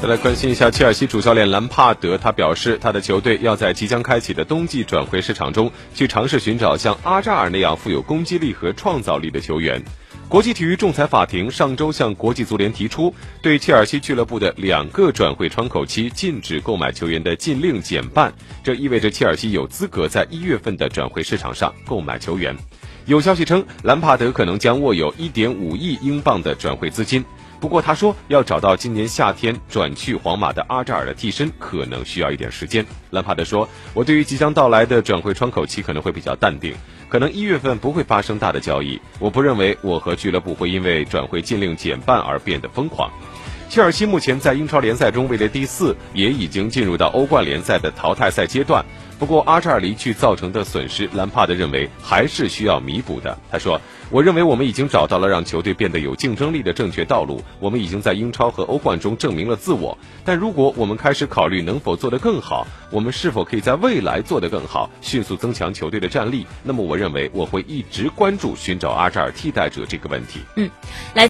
再来关心一下切尔西主教练兰帕德，他表示他的球队要在即将开启的冬季转会市场中去尝试寻找像阿扎尔那样富有攻击力和创造力的球员。国际体育仲裁法庭上周向国际足联提出，对切尔西俱乐部的两个转会窗口期禁止购买球员的禁令减半，这意味着切尔西有资格在一月份的转会市场上购买球员。有消息称，兰帕德可能将握有1.5亿英镑的转会资金。不过他说，要找到今年夏天转去皇马的阿扎尔的替身，可能需要一点时间。兰帕德说：“我对于即将到来的转会窗口期可能会比较淡定，可能一月份不会发生大的交易。我不认为我和俱乐部会因为转会禁令减半而变得疯狂。”切尔西目前在英超联赛中位列第四，也已经进入到欧冠联赛的淘汰赛阶段。不过阿扎尔离去造成的损失，兰帕德认为还是需要弥补的。他说：“我认为我们已经找到了让球队变得有竞争力的正确道路。我们已经在英超和欧冠中证明了自我。但如果我们开始考虑能否做得更好，我们是否可以在未来做得更好，迅速增强球队的战力，那么我认为我会一直关注寻找阿扎尔替代者这个问题。”嗯，来。